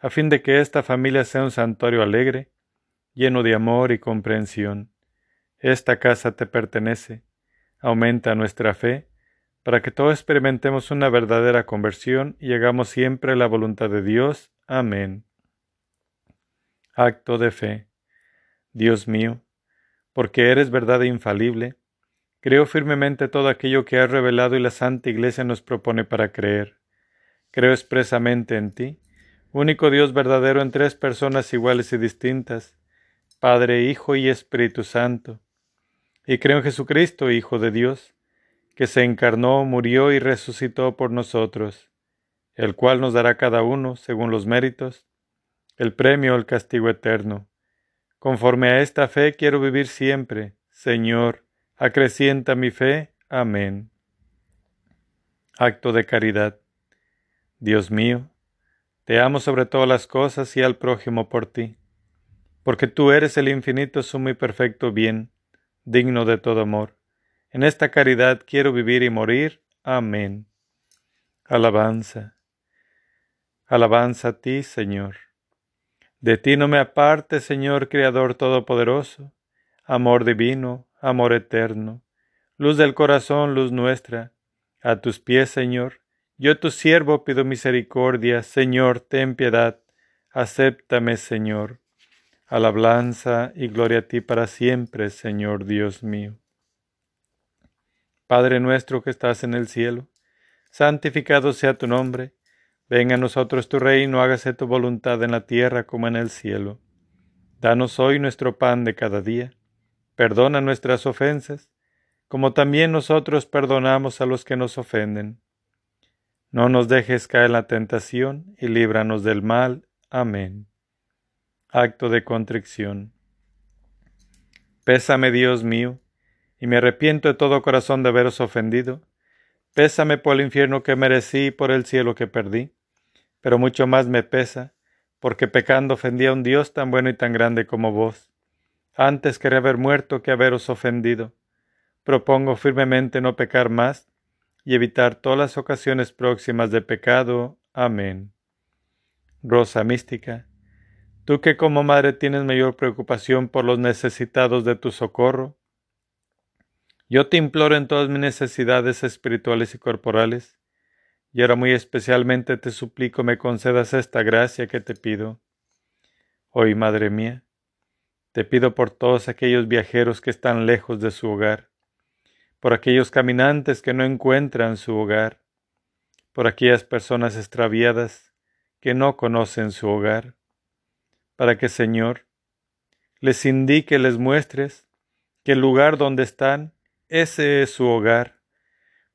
a fin de que esta familia sea un santuario alegre, lleno de amor y comprensión. Esta casa te pertenece. Aumenta nuestra fe, para que todos experimentemos una verdadera conversión y hagamos siempre la voluntad de Dios. Amén. Acto de fe. Dios mío, porque eres verdad e infalible, creo firmemente todo aquello que has revelado y la Santa Iglesia nos propone para creer. Creo expresamente en ti, único Dios verdadero en tres personas iguales y distintas, Padre, Hijo y Espíritu Santo. Y creo en Jesucristo, Hijo de Dios, que se encarnó, murió y resucitó por nosotros, el cual nos dará cada uno, según los méritos, el premio el castigo eterno. Conforme a esta fe quiero vivir siempre. Señor, acrecienta mi fe. Amén. Acto de caridad. Dios mío, te amo sobre todas las cosas y al prójimo por ti, porque tú eres el infinito sumo y perfecto bien, digno de todo amor. En esta caridad quiero vivir y morir. Amén. Alabanza. Alabanza a ti, Señor. De ti no me aparte, Señor Creador Todopoderoso, amor divino, amor eterno, luz del corazón, luz nuestra. A tus pies, Señor, yo tu siervo pido misericordia, Señor, ten piedad, acéptame, Señor. Alabanza y gloria a ti para siempre, Señor Dios mío. Padre nuestro que estás en el cielo, santificado sea tu nombre, venga a nosotros tu reino, hágase tu voluntad en la tierra como en el cielo. Danos hoy nuestro pan de cada día, perdona nuestras ofensas, como también nosotros perdonamos a los que nos ofenden no nos dejes caer en la tentación y líbranos del mal. Amén. Acto de contrición. Pésame, Dios mío, y me arrepiento de todo corazón de haberos ofendido. Pésame por el infierno que merecí y por el cielo que perdí. Pero mucho más me pesa, porque pecando ofendí a un Dios tan bueno y tan grande como vos. Antes quería haber muerto que haberos ofendido. Propongo firmemente no pecar más y evitar todas las ocasiones próximas de pecado. Amén. Rosa mística, tú que como madre tienes mayor preocupación por los necesitados de tu socorro, yo te imploro en todas mis necesidades espirituales y corporales, y ahora muy especialmente te suplico me concedas esta gracia que te pido. Hoy, Madre mía, te pido por todos aquellos viajeros que están lejos de su hogar, por aquellos caminantes que no encuentran su hogar, por aquellas personas extraviadas que no conocen su hogar, para que, Señor, les indique, les muestres que el lugar donde están, ese es su hogar,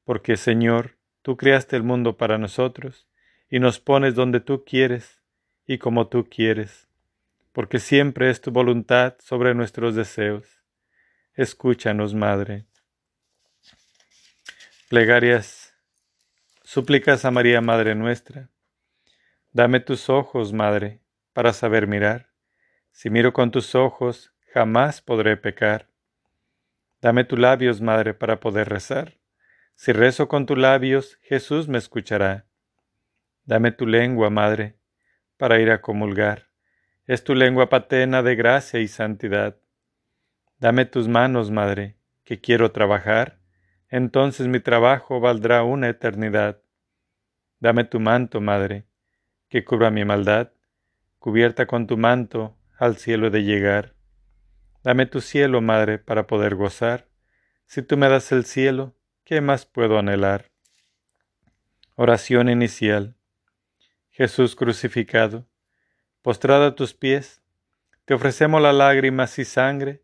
porque, Señor, tú creaste el mundo para nosotros y nos pones donde tú quieres y como tú quieres, porque siempre es tu voluntad sobre nuestros deseos. Escúchanos, Madre. Plegarias. Súplicas a María, Madre nuestra. Dame tus ojos, Madre, para saber mirar. Si miro con tus ojos, jamás podré pecar. Dame tus labios, Madre, para poder rezar. Si rezo con tus labios, Jesús me escuchará. Dame tu lengua, Madre, para ir a comulgar. Es tu lengua paterna de gracia y santidad. Dame tus manos, Madre, que quiero trabajar entonces mi trabajo valdrá una eternidad. Dame tu manto, Madre, que cubra mi maldad, cubierta con tu manto al cielo de llegar. Dame tu cielo, Madre, para poder gozar. Si tú me das el cielo, ¿qué más puedo anhelar? Oración inicial. Jesús crucificado, postrado a tus pies, te ofrecemos las lágrimas y sangre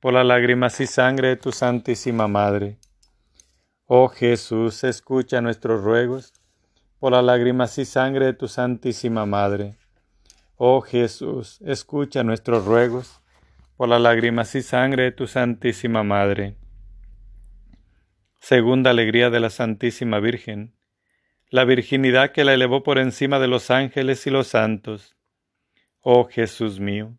por las lágrimas y sangre de tu Santísima Madre. Oh Jesús, escucha nuestros ruegos por las lágrimas y sangre de tu Santísima Madre. Oh Jesús, escucha nuestros ruegos por las lágrimas y sangre de tu Santísima Madre. Segunda alegría de la Santísima Virgen, la virginidad que la elevó por encima de los ángeles y los santos. Oh Jesús mío,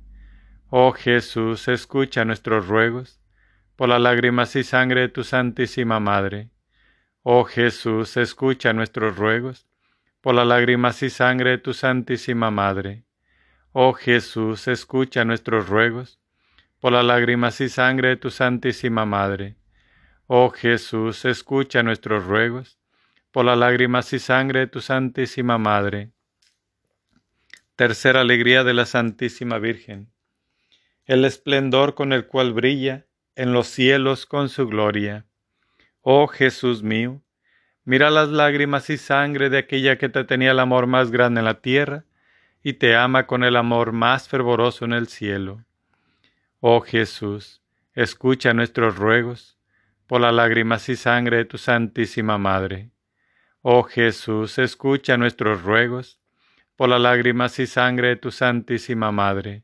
Oh Jesús, escucha nuestros ruegos, por las lágrimas y sangre de tu Santísima Madre. Oh Jesús, escucha nuestros ruegos, por las lágrimas y sangre de tu Santísima Madre. Oh Jesús, escucha nuestros ruegos, por las lágrimas y sangre de tu Santísima Madre. Oh Jesús, escucha nuestros ruegos, por las lágrimas y sangre de tu Santísima Madre. Tercera alegría de la Santísima Virgen. El esplendor con el cual brilla en los cielos con su gloria. Oh Jesús mío, mira las lágrimas y sangre de aquella que te tenía el amor más grande en la tierra y te ama con el amor más fervoroso en el cielo. Oh Jesús, escucha nuestros ruegos por las lágrimas y sangre de tu Santísima Madre. Oh Jesús, escucha nuestros ruegos por las lágrimas y sangre de tu Santísima Madre.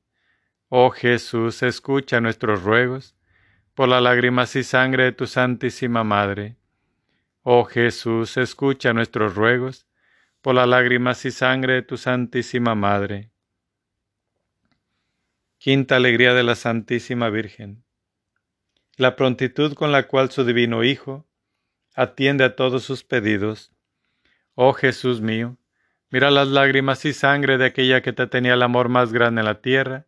Oh Jesús, escucha nuestros ruegos por las lágrimas y sangre de tu Santísima Madre. Oh Jesús, escucha nuestros ruegos por las lágrimas y sangre de tu Santísima Madre. Quinta alegría de la Santísima Virgen. La prontitud con la cual su divino Hijo atiende a todos sus pedidos. Oh Jesús mío, mira las lágrimas y sangre de aquella que te tenía el amor más grande en la tierra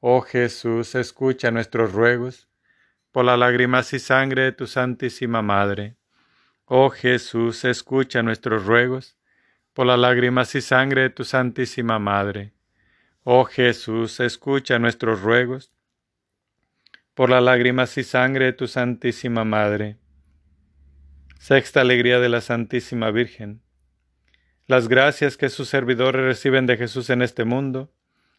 Oh Jesús, escucha nuestros ruegos por las lágrimas y sangre de tu Santísima Madre. Oh Jesús, escucha nuestros ruegos por las lágrimas y sangre de tu Santísima Madre. Oh Jesús, escucha nuestros ruegos por las lágrimas y sangre de tu Santísima Madre. Sexta alegría de la Santísima Virgen. Las gracias que sus servidores reciben de Jesús en este mundo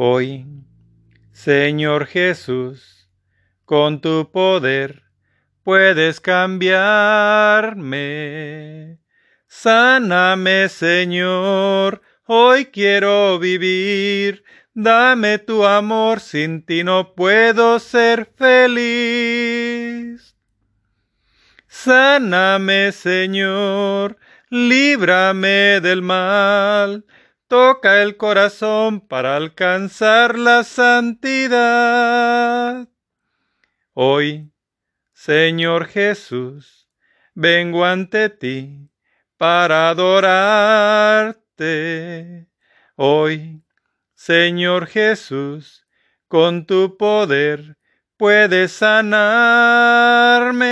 Hoy, Señor Jesús, con tu poder puedes cambiarme. Sáname, Señor, hoy quiero vivir. Dame tu amor, sin ti no puedo ser feliz. Sáname, Señor, líbrame del mal, toca el corazón para alcanzar la santidad. Hoy, Señor Jesús, vengo ante ti para adorarte. Hoy, Señor Jesús, con tu poder puedes sanarme,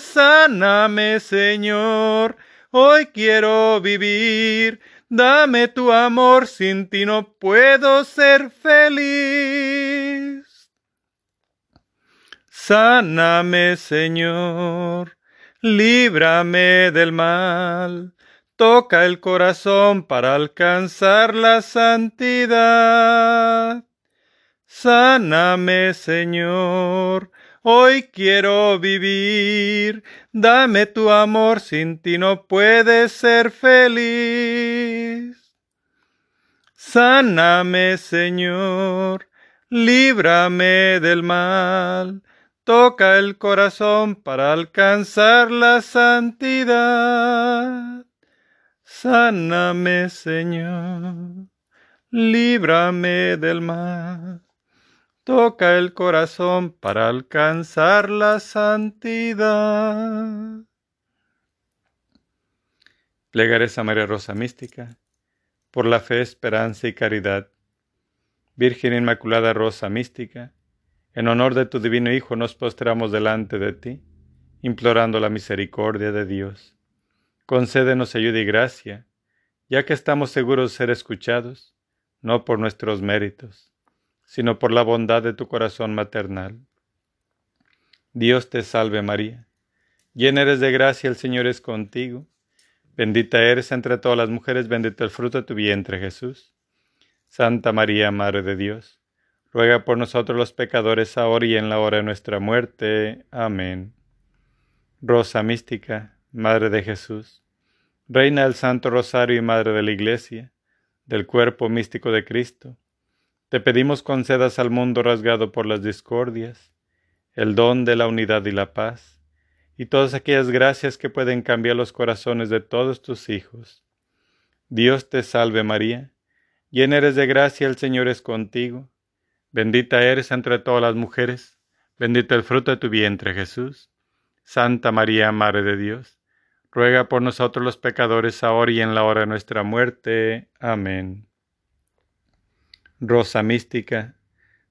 sáname, Señor Hoy quiero vivir, Dame tu amor, sin ti no puedo ser feliz. Sáname, Señor, líbrame del mal. Toca el corazón para alcanzar la santidad. Sáname, Señor, hoy quiero vivir. Dame tu amor, sin ti no puedes ser feliz. Sáname, Señor, líbrame del mal. Toca el corazón para alcanzar la santidad. Sáname, Señor, líbrame del mal. Toca el corazón para alcanzar la santidad. Plegares a María Rosa Mística, por la fe, esperanza y caridad. Virgen Inmaculada Rosa Mística, en honor de tu divino Hijo nos postramos delante de ti, implorando la misericordia de Dios. Concédenos ayuda y gracia, ya que estamos seguros de ser escuchados, no por nuestros méritos, sino por la bondad de tu corazón maternal. Dios te salve María, llena eres de gracia, el Señor es contigo, bendita eres entre todas las mujeres, bendito el fruto de tu vientre Jesús. Santa María, Madre de Dios, ruega por nosotros los pecadores ahora y en la hora de nuestra muerte. Amén. Rosa mística, Madre de Jesús, Reina del Santo Rosario y Madre de la Iglesia, del cuerpo místico de Cristo, te pedimos concedas al mundo rasgado por las discordias, el don de la unidad y la paz, y todas aquellas gracias que pueden cambiar los corazones de todos tus hijos. Dios te salve María, llena eres de gracia, el Señor es contigo, bendita eres entre todas las mujeres, bendito el fruto de tu vientre Jesús. Santa María, Madre de Dios, ruega por nosotros los pecadores ahora y en la hora de nuestra muerte. Amén. Rosa mística,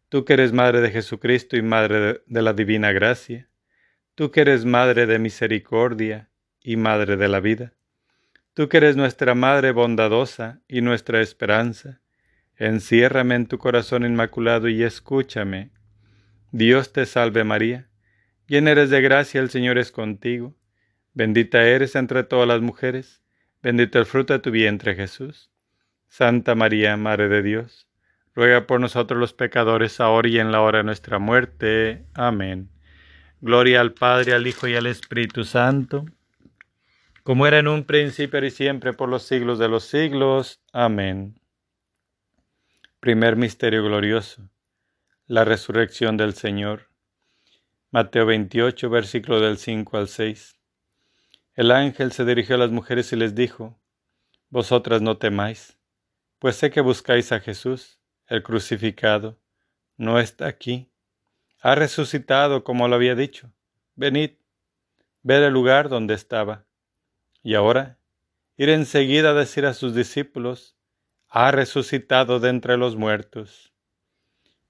tú que eres Madre de Jesucristo y Madre de la Divina Gracia, tú que eres Madre de Misericordia y Madre de la vida, tú que eres nuestra Madre bondadosa y nuestra esperanza, enciérrame en tu corazón inmaculado y escúchame. Dios te salve María, llena eres de gracia, el Señor es contigo, bendita eres entre todas las mujeres, bendito el fruto de tu vientre Jesús. Santa María, Madre de Dios, ruega por nosotros los pecadores, ahora y en la hora de nuestra muerte. Amén. Gloria al Padre, al Hijo y al Espíritu Santo, como era en un principio y siempre por los siglos de los siglos. Amén. Primer misterio glorioso. La resurrección del Señor. Mateo 28, versículo del 5 al 6. El ángel se dirigió a las mujeres y les dijo, Vosotras no temáis, pues sé que buscáis a Jesús el crucificado, no está aquí. Ha resucitado como lo había dicho. Venid, ver el lugar donde estaba. Y ahora, ir enseguida a decir a sus discípulos, ha resucitado de entre los muertos.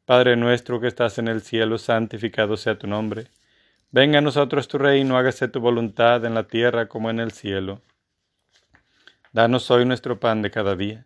Padre nuestro que estás en el cielo, santificado sea tu nombre. Venga a nosotros tu reino, hágase tu voluntad en la tierra como en el cielo. Danos hoy nuestro pan de cada día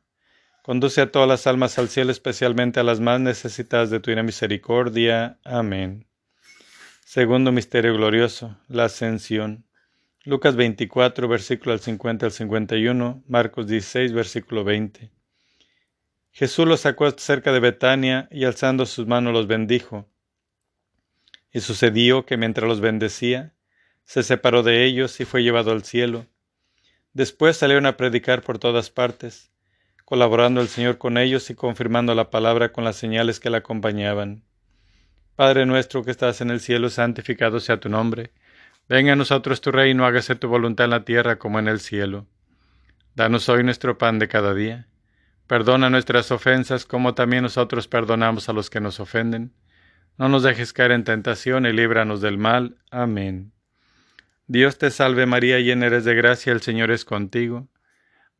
conduce a todas las almas al cielo, especialmente a las más necesitadas de tu misericordia. Amén. Segundo misterio glorioso, la ascensión. Lucas 24, versículo al 50 al 51, Marcos 16, versículo 20. Jesús los sacó cerca de Betania y alzando sus manos los bendijo. Y sucedió que mientras los bendecía, se separó de ellos y fue llevado al cielo. Después salieron a predicar por todas partes, colaborando el Señor con ellos y confirmando la palabra con las señales que la acompañaban. Padre nuestro que estás en el cielo, santificado sea tu nombre. Venga a nosotros tu reino, hágase tu voluntad en la tierra como en el cielo. Danos hoy nuestro pan de cada día Perdona nuestras ofensas como también nosotros perdonamos a los que nos ofenden. No nos dejes caer en tentación y líbranos del mal. Amén. Dios te salve María, llena eres de gracia, el Señor es contigo.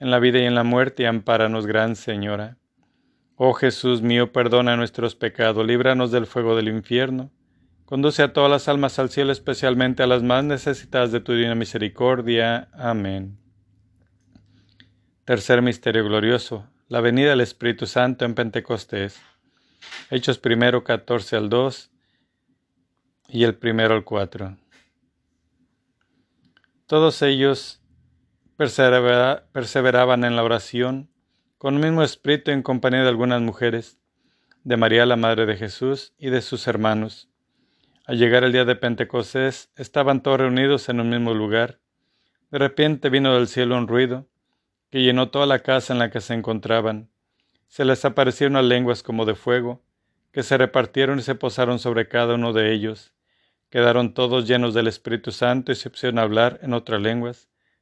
en la vida y en la muerte, ampáranos, Gran Señora. Oh Jesús mío, perdona nuestros pecados, líbranos del fuego del infierno. Conduce a todas las almas al cielo, especialmente a las más necesitadas de tu divina misericordia. Amén. Tercer misterio glorioso, la venida del Espíritu Santo en Pentecostés. Hechos primero 14 al 2 y el primero al 4. Todos ellos perseveraban en la oración con el mismo espíritu en compañía de algunas mujeres, de María la Madre de Jesús y de sus hermanos. Al llegar el día de Pentecostés, estaban todos reunidos en un mismo lugar. De repente vino del cielo un ruido que llenó toda la casa en la que se encontraban. Se les aparecieron las lenguas como de fuego, que se repartieron y se posaron sobre cada uno de ellos. Quedaron todos llenos del Espíritu Santo y se pusieron a hablar en otras lenguas,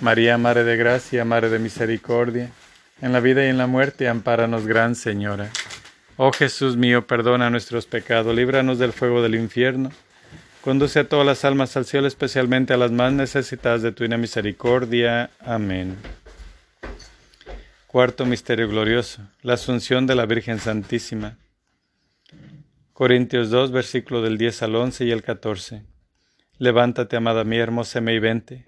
María, Madre de Gracia, Madre de Misericordia, en la vida y en la muerte, ampáranos, Gran Señora. Oh Jesús mío, perdona nuestros pecados, líbranos del fuego del infierno, conduce a todas las almas al cielo, especialmente a las más necesitadas de tu misericordia. Amén. Cuarto Misterio Glorioso, la Asunción de la Virgen Santísima. Corintios 2, versículo del 10 al 11 y el 14. Levántate, amada mía, hermosa y vente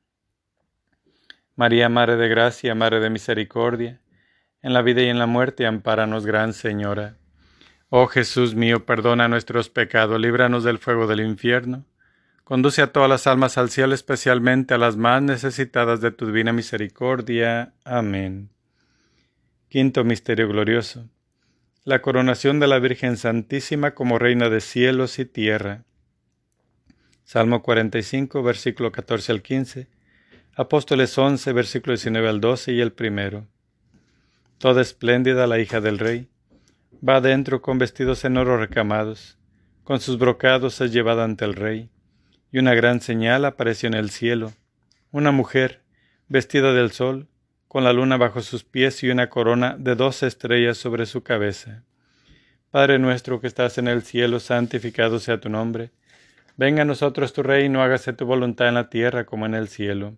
María, Madre de Gracia, Madre de Misericordia, en la vida y en la muerte, ampáranos, Gran Señora. Oh Jesús mío, perdona nuestros pecados, líbranos del fuego del infierno. Conduce a todas las almas al cielo, especialmente a las más necesitadas de tu divina misericordia. Amén. Quinto Misterio Glorioso. La coronación de la Virgen Santísima como Reina de cielos y tierra. Salmo 45, versículo 14 al 15. Apóstoles 11, versículo 19 al 12 y el primero. Toda espléndida la hija del rey, va adentro con vestidos en oro recamados, con sus brocados es llevada ante el rey, y una gran señal apareció en el cielo, una mujer, vestida del sol, con la luna bajo sus pies y una corona de dos estrellas sobre su cabeza. Padre nuestro que estás en el cielo, santificado sea tu nombre. Venga a nosotros tu reino, hágase tu voluntad en la tierra como en el cielo.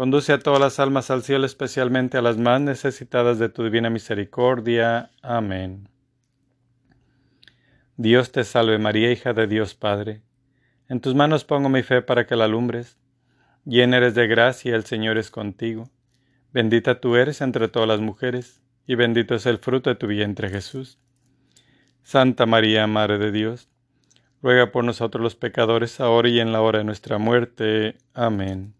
conduce a todas las almas al cielo, especialmente a las más necesitadas de tu divina misericordia. Amén. Dios te salve María, hija de Dios Padre. En tus manos pongo mi fe para que la alumbres. Llena eres de gracia, el Señor es contigo. Bendita tú eres entre todas las mujeres, y bendito es el fruto de tu vientre Jesús. Santa María, Madre de Dios, ruega por nosotros los pecadores, ahora y en la hora de nuestra muerte. Amén.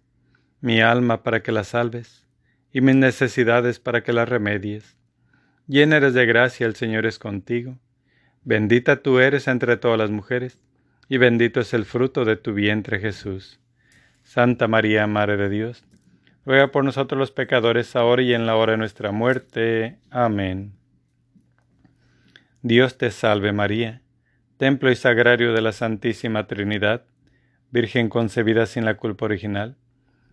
mi alma para que la salves, y mis necesidades para que las remedies. Llena eres de gracia, el Señor es contigo. Bendita tú eres entre todas las mujeres, y bendito es el fruto de tu vientre Jesús. Santa María, Madre de Dios, ruega por nosotros los pecadores, ahora y en la hora de nuestra muerte. Amén. Dios te salve María, templo y sagrario de la Santísima Trinidad, Virgen concebida sin la culpa original.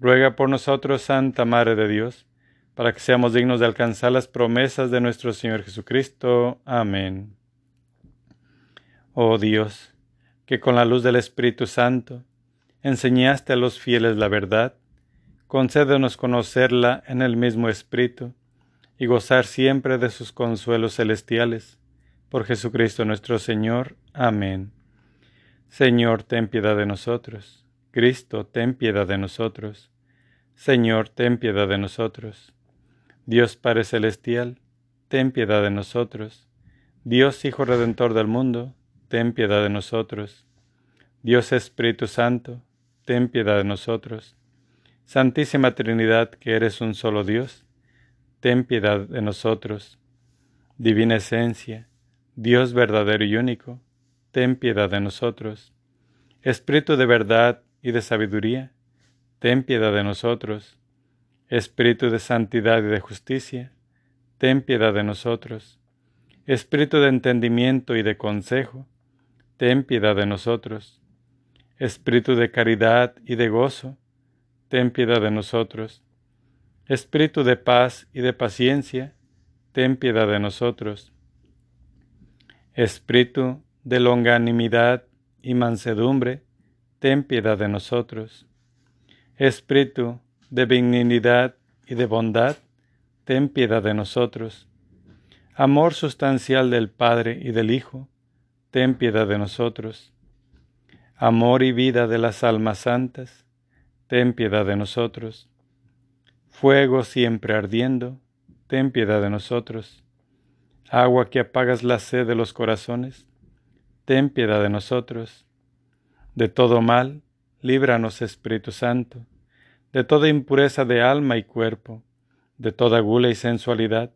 Ruega por nosotros, Santa Madre de Dios, para que seamos dignos de alcanzar las promesas de nuestro Señor Jesucristo. Amén. Oh Dios, que con la luz del Espíritu Santo enseñaste a los fieles la verdad, concédenos conocerla en el mismo Espíritu y gozar siempre de sus consuelos celestiales. Por Jesucristo nuestro Señor. Amén. Señor, ten piedad de nosotros. Cristo, ten piedad de nosotros. Señor, ten piedad de nosotros. Dios Padre Celestial, ten piedad de nosotros. Dios Hijo Redentor del mundo, ten piedad de nosotros. Dios Espíritu Santo, ten piedad de nosotros. Santísima Trinidad, que eres un solo Dios, ten piedad de nosotros. Divina Esencia, Dios verdadero y único, ten piedad de nosotros. Espíritu de verdad y de sabiduría, ten piedad de nosotros. Espíritu de santidad y de justicia, ten piedad de nosotros. Espíritu de entendimiento y de consejo, ten piedad de nosotros. Espíritu de caridad y de gozo, ten piedad de nosotros. Espíritu de paz y de paciencia, ten piedad de nosotros. Espíritu de longanimidad y mansedumbre, ten piedad de nosotros. Espíritu de benignidad y de bondad, ten piedad de nosotros. Amor sustancial del Padre y del Hijo, ten piedad de nosotros. Amor y vida de las almas santas, ten piedad de nosotros. Fuego siempre ardiendo, ten piedad de nosotros. Agua que apagas la sed de los corazones, ten piedad de nosotros. De todo mal, líbranos Espíritu Santo de toda impureza de alma y cuerpo, de toda gula y sensualidad,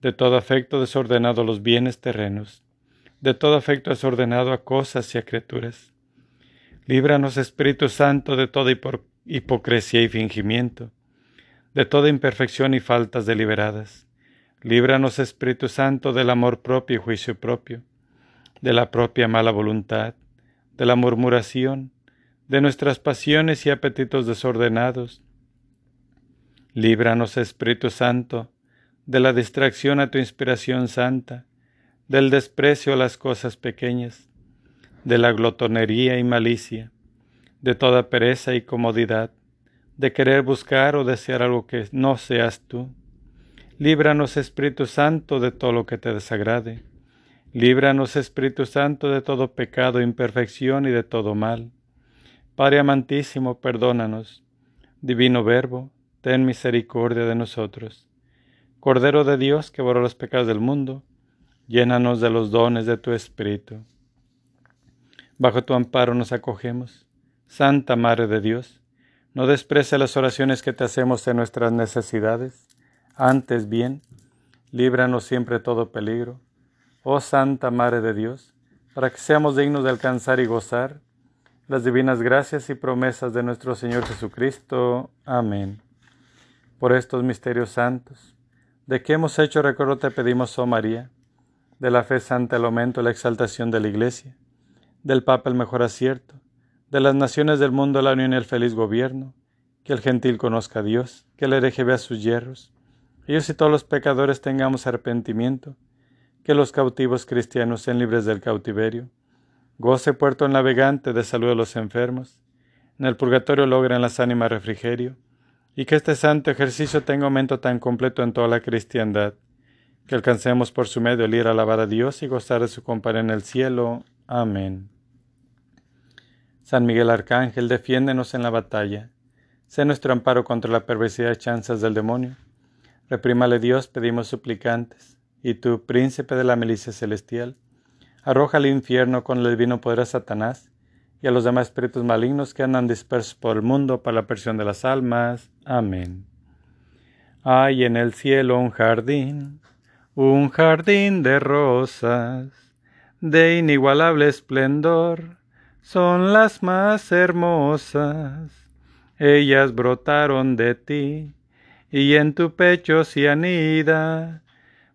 de todo afecto desordenado a los bienes terrenos, de todo afecto desordenado a cosas y a criaturas. Líbranos, Espíritu Santo, de toda hipocresía y fingimiento, de toda imperfección y faltas deliberadas. Líbranos, Espíritu Santo, del amor propio y juicio propio, de la propia mala voluntad, de la murmuración, de nuestras pasiones y apetitos desordenados. Líbranos, Espíritu Santo, de la distracción a tu inspiración santa, del desprecio a las cosas pequeñas, de la glotonería y malicia, de toda pereza y comodidad, de querer buscar o desear algo que no seas tú. Líbranos, Espíritu Santo, de todo lo que te desagrade. Líbranos, Espíritu Santo, de todo pecado, imperfección y de todo mal. Padre amantísimo, perdónanos. Divino Verbo, ten misericordia de nosotros. Cordero de Dios que borró los pecados del mundo, llénanos de los dones de tu Espíritu. Bajo tu amparo nos acogemos. Santa Madre de Dios, no desprece las oraciones que te hacemos en nuestras necesidades. Antes bien, líbranos siempre de todo peligro. Oh Santa Madre de Dios, para que seamos dignos de alcanzar y gozar las divinas gracias y promesas de nuestro Señor Jesucristo. Amén. Por estos misterios santos, de que hemos hecho recuerdo te pedimos, oh María, de la fe santa el aumento y la exaltación de la Iglesia, del Papa el mejor acierto, de las naciones del mundo la unión y el feliz gobierno, que el gentil conozca a Dios, que el hereje vea sus hierros, ellos y todos los pecadores tengamos arrepentimiento, que los cautivos cristianos sean libres del cautiverio, Goce puerto navegante de salud a los enfermos. En el purgatorio logren las ánimas refrigerio. Y que este santo ejercicio tenga aumento tan completo en toda la cristiandad, que alcancemos por su medio el ir a alabar a Dios y gozar de su compañía en el cielo. Amén. San Miguel Arcángel, defiéndenos en la batalla. Sé nuestro amparo contra la perversidad y chanzas del demonio. Reprímale Dios, pedimos suplicantes. Y tú, príncipe de la milicia celestial, arroja al infierno con el divino poder a Satanás y a los demás espíritus malignos que andan dispersos por el mundo para la persión de las almas. Amén. Hay en el cielo un jardín, un jardín de rosas, de inigualable esplendor, son las más hermosas. Ellas brotaron de ti, y en tu pecho se anida,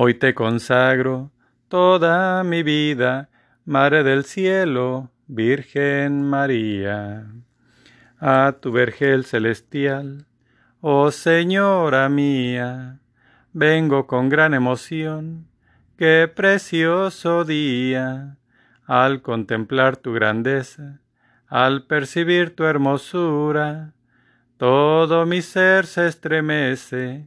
Hoy te consagro toda mi vida, Madre del cielo, Virgen María. A tu vergel celestial, oh Señora mía, vengo con gran emoción, qué precioso día, al contemplar tu grandeza, al percibir tu hermosura, todo mi ser se estremece,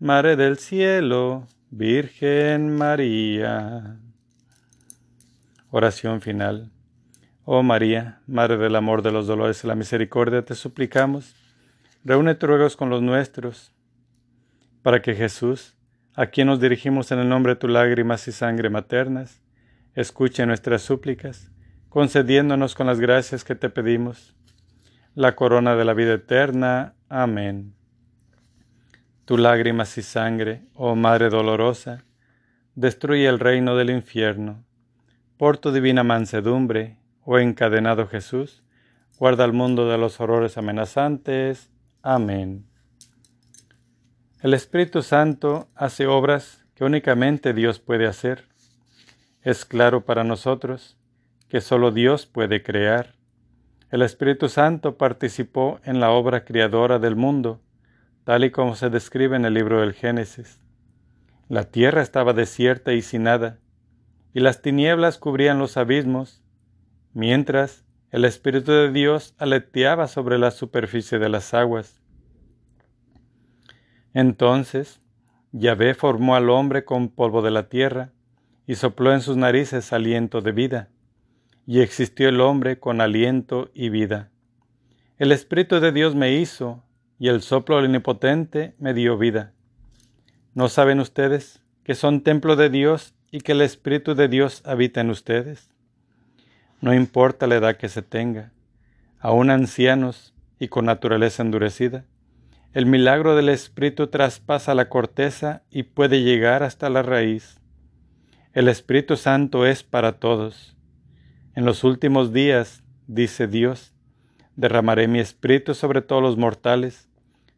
Madre del cielo, Virgen María. Oración final. Oh María, Madre del amor, de los dolores y la misericordia, te suplicamos, reúne tus con los nuestros, para que Jesús, a quien nos dirigimos en el nombre de tus lágrimas y sangre maternas, escuche nuestras súplicas concediéndonos con las gracias que te pedimos la corona de la vida eterna. Amén. Tu lágrimas y sangre, oh Madre dolorosa, destruye el reino del infierno. Por tu divina mansedumbre, oh encadenado Jesús, guarda al mundo de los horrores amenazantes. Amén. El Espíritu Santo hace obras que únicamente Dios puede hacer. Es claro para nosotros que solo Dios puede crear. El Espíritu Santo participó en la obra creadora del mundo, tal y como se describe en el libro del Génesis. La tierra estaba desierta y sin nada, y las tinieblas cubrían los abismos, mientras el Espíritu de Dios aleteaba sobre la superficie de las aguas. Entonces Yahvé formó al hombre con polvo de la tierra y sopló en sus narices aliento de vida y existió el hombre con aliento y vida. El Espíritu de Dios me hizo, y el soplo del Omnipotente me dio vida. ¿No saben ustedes que son templo de Dios y que el Espíritu de Dios habita en ustedes? No importa la edad que se tenga, aún ancianos y con naturaleza endurecida, el milagro del Espíritu traspasa la corteza y puede llegar hasta la raíz. El Espíritu Santo es para todos en los últimos días, dice Dios, derramaré mi espíritu sobre todos los mortales,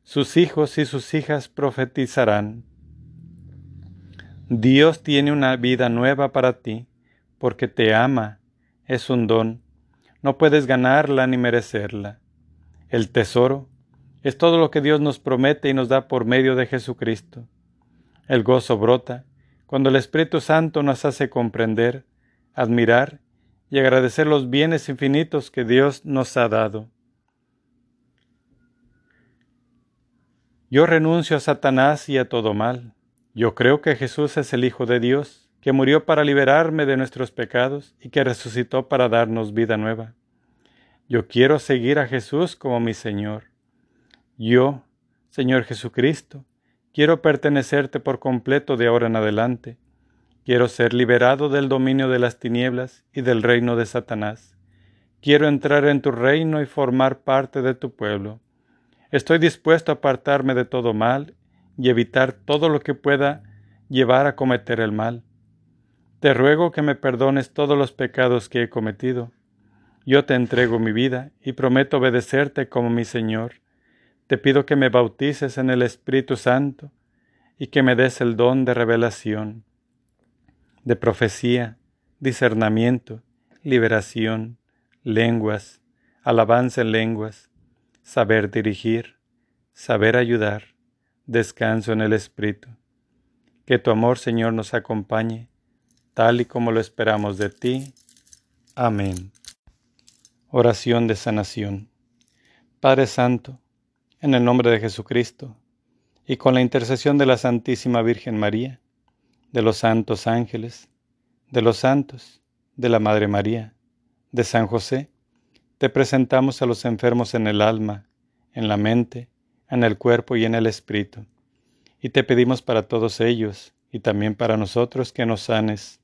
sus hijos y sus hijas profetizarán. Dios tiene una vida nueva para ti, porque te ama, es un don, no puedes ganarla ni merecerla. El tesoro es todo lo que Dios nos promete y nos da por medio de Jesucristo. El gozo brota cuando el Espíritu Santo nos hace comprender, admirar y agradecer los bienes infinitos que Dios nos ha dado. Yo renuncio a Satanás y a todo mal. Yo creo que Jesús es el Hijo de Dios, que murió para liberarme de nuestros pecados y que resucitó para darnos vida nueva. Yo quiero seguir a Jesús como mi Señor. Yo, Señor Jesucristo, quiero pertenecerte por completo de ahora en adelante Quiero ser liberado del dominio de las tinieblas y del reino de Satanás. Quiero entrar en tu reino y formar parte de tu pueblo. Estoy dispuesto a apartarme de todo mal y evitar todo lo que pueda llevar a cometer el mal. Te ruego que me perdones todos los pecados que he cometido. Yo te entrego mi vida y prometo obedecerte como mi Señor. Te pido que me bautices en el Espíritu Santo y que me des el don de revelación de profecía, discernimiento, liberación, lenguas, alabanza en lenguas, saber dirigir, saber ayudar, descanso en el Espíritu. Que tu amor, Señor, nos acompañe, tal y como lo esperamos de ti. Amén. Oración de sanación. Padre Santo, En el nombre de Jesucristo, y con la intercesión de la Santísima Virgen María, de los santos ángeles, de los santos, de la Madre María, de San José, te presentamos a los enfermos en el alma, en la mente, en el cuerpo y en el espíritu. Y te pedimos para todos ellos, y también para nosotros, que nos sanes.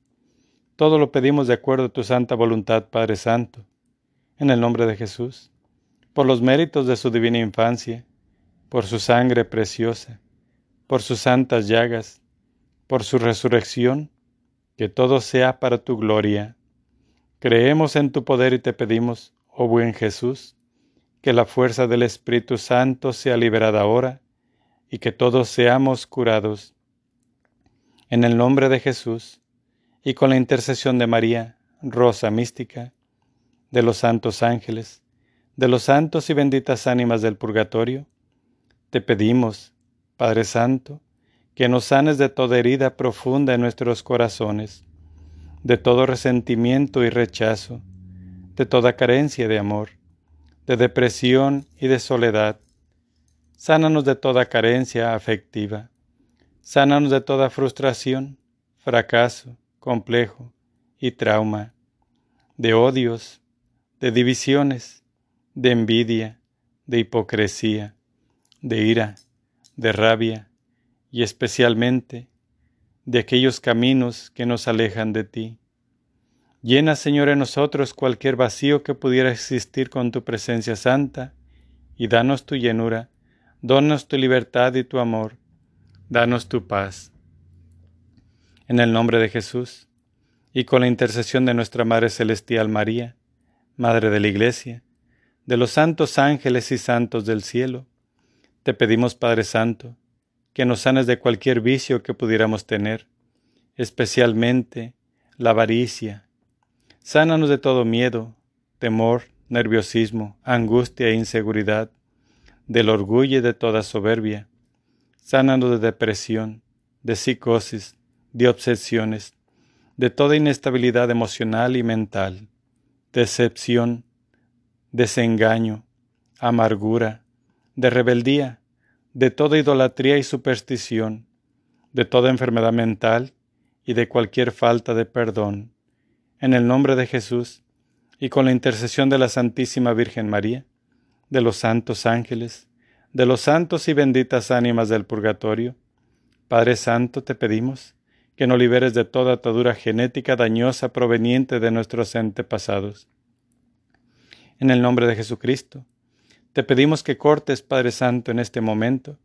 Todo lo pedimos de acuerdo a tu santa voluntad, Padre Santo, en el nombre de Jesús, por los méritos de su divina infancia, por su sangre preciosa, por sus santas llagas, por su resurrección, que todo sea para tu gloria. Creemos en tu poder y te pedimos, oh buen Jesús, que la fuerza del Espíritu Santo sea liberada ahora y que todos seamos curados. En el nombre de Jesús y con la intercesión de María, Rosa mística, de los santos ángeles, de los santos y benditas ánimas del purgatorio, te pedimos, Padre Santo, que nos sanes de toda herida profunda en nuestros corazones, de todo resentimiento y rechazo, de toda carencia de amor, de depresión y de soledad. Sánanos de toda carencia afectiva. Sánanos de toda frustración, fracaso, complejo y trauma, de odios, de divisiones, de envidia, de hipocresía, de ira, de rabia, y especialmente de aquellos caminos que nos alejan de ti. Llena, Señor, en nosotros cualquier vacío que pudiera existir con tu presencia santa, y danos tu llenura, donos tu libertad y tu amor, danos tu paz. En el nombre de Jesús, y con la intercesión de nuestra Madre Celestial María, Madre de la Iglesia, de los santos ángeles y santos del cielo, te pedimos, Padre Santo, que nos sanes de cualquier vicio que pudiéramos tener, especialmente la avaricia. Sánanos de todo miedo, temor, nerviosismo, angustia e inseguridad, del orgullo y de toda soberbia. Sánanos de depresión, de psicosis, de obsesiones, de toda inestabilidad emocional y mental, decepción, desengaño, amargura, de rebeldía, de toda idolatría y superstición, de toda enfermedad mental y de cualquier falta de perdón. En el nombre de Jesús y con la intercesión de la Santísima Virgen María, de los santos ángeles, de los santos y benditas ánimas del purgatorio, Padre Santo, te pedimos que nos liberes de toda atadura genética dañosa proveniente de nuestros antepasados. En el nombre de Jesucristo, te pedimos que cortes, Padre Santo, en este momento,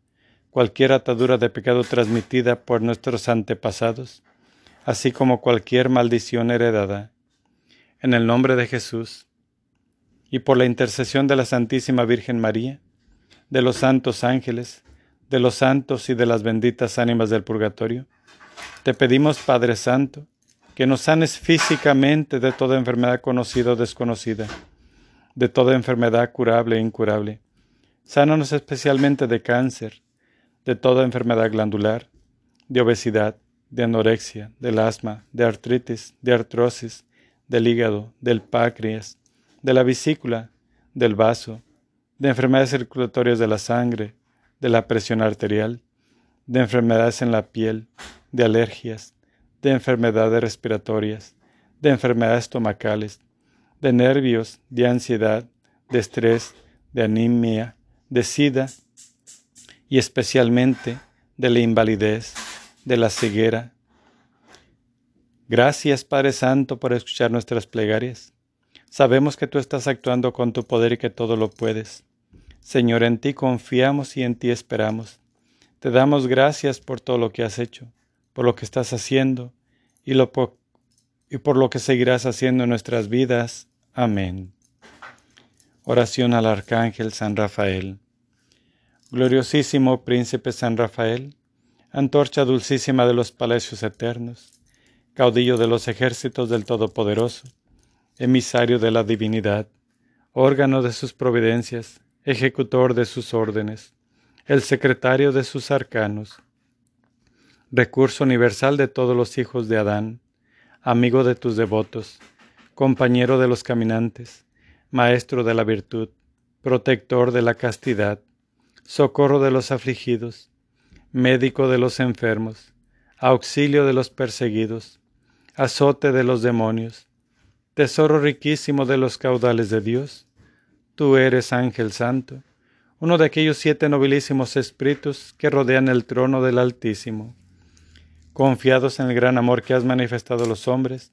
cualquier atadura de pecado transmitida por nuestros antepasados, así como cualquier maldición heredada. En el nombre de Jesús, y por la intercesión de la Santísima Virgen María, de los santos ángeles, de los santos y de las benditas ánimas del purgatorio, te pedimos, Padre Santo, que nos sanes físicamente de toda enfermedad conocida o desconocida de toda enfermedad curable e incurable. Sánanos especialmente de cáncer, de toda enfermedad glandular, de obesidad, de anorexia, del asma, de artritis, de artrosis, del hígado, del páncreas, de la vesícula, del vaso, de enfermedades circulatorias de la sangre, de la presión arterial, de enfermedades en la piel, de alergias, de enfermedades respiratorias, de enfermedades estomacales, de nervios, de ansiedad, de estrés, de anemia, de sida y especialmente de la invalidez, de la ceguera. Gracias Padre Santo por escuchar nuestras plegarias. Sabemos que tú estás actuando con tu poder y que todo lo puedes. Señor, en ti confiamos y en ti esperamos. Te damos gracias por todo lo que has hecho, por lo que estás haciendo y, y por lo que seguirás haciendo en nuestras vidas. Amén. Oración al Arcángel San Rafael. Gloriosísimo Príncipe San Rafael, antorcha dulcísima de los palacios eternos, caudillo de los ejércitos del Todopoderoso, emisario de la divinidad, órgano de sus providencias, ejecutor de sus órdenes, el secretario de sus arcanos, recurso universal de todos los hijos de Adán, amigo de tus devotos, compañero de los caminantes, maestro de la virtud, protector de la castidad, socorro de los afligidos, médico de los enfermos, auxilio de los perseguidos, azote de los demonios, tesoro riquísimo de los caudales de Dios, tú eres ángel santo, uno de aquellos siete nobilísimos espíritus que rodean el trono del Altísimo. Confiados en el gran amor que has manifestado a los hombres,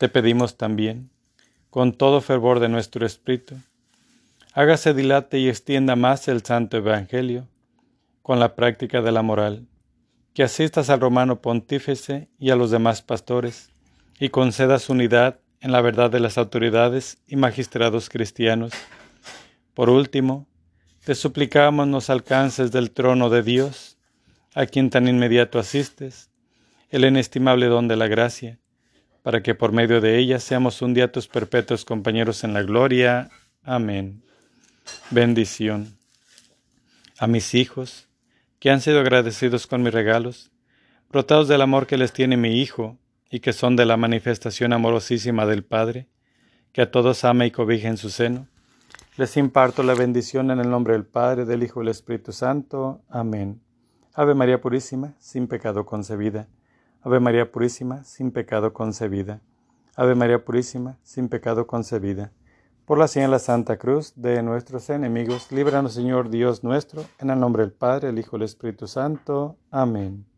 Te pedimos también, con todo fervor de nuestro espíritu, hágase dilate y extienda más el santo Evangelio con la práctica de la moral, que asistas al romano pontífice y a los demás pastores, y concedas unidad en la verdad de las autoridades y magistrados cristianos. Por último, te suplicamos nos alcances del trono de Dios, a quien tan inmediato asistes, el inestimable don de la gracia, para que por medio de ella seamos un día tus perpetuos compañeros en la gloria. Amén. Bendición. A mis hijos, que han sido agradecidos con mis regalos, brotados del amor que les tiene mi Hijo, y que son de la manifestación amorosísima del Padre, que a todos ama y cobija en su seno, les imparto la bendición en el nombre del Padre, del Hijo y del Espíritu Santo. Amén. Ave María Purísima, sin pecado concebida. Ave María Purísima, sin pecado concebida. Ave María Purísima, sin pecado concebida. Por la señal de Santa Cruz de nuestros enemigos, líbranos Señor Dios nuestro, en el nombre del Padre, el Hijo y el Espíritu Santo. Amén.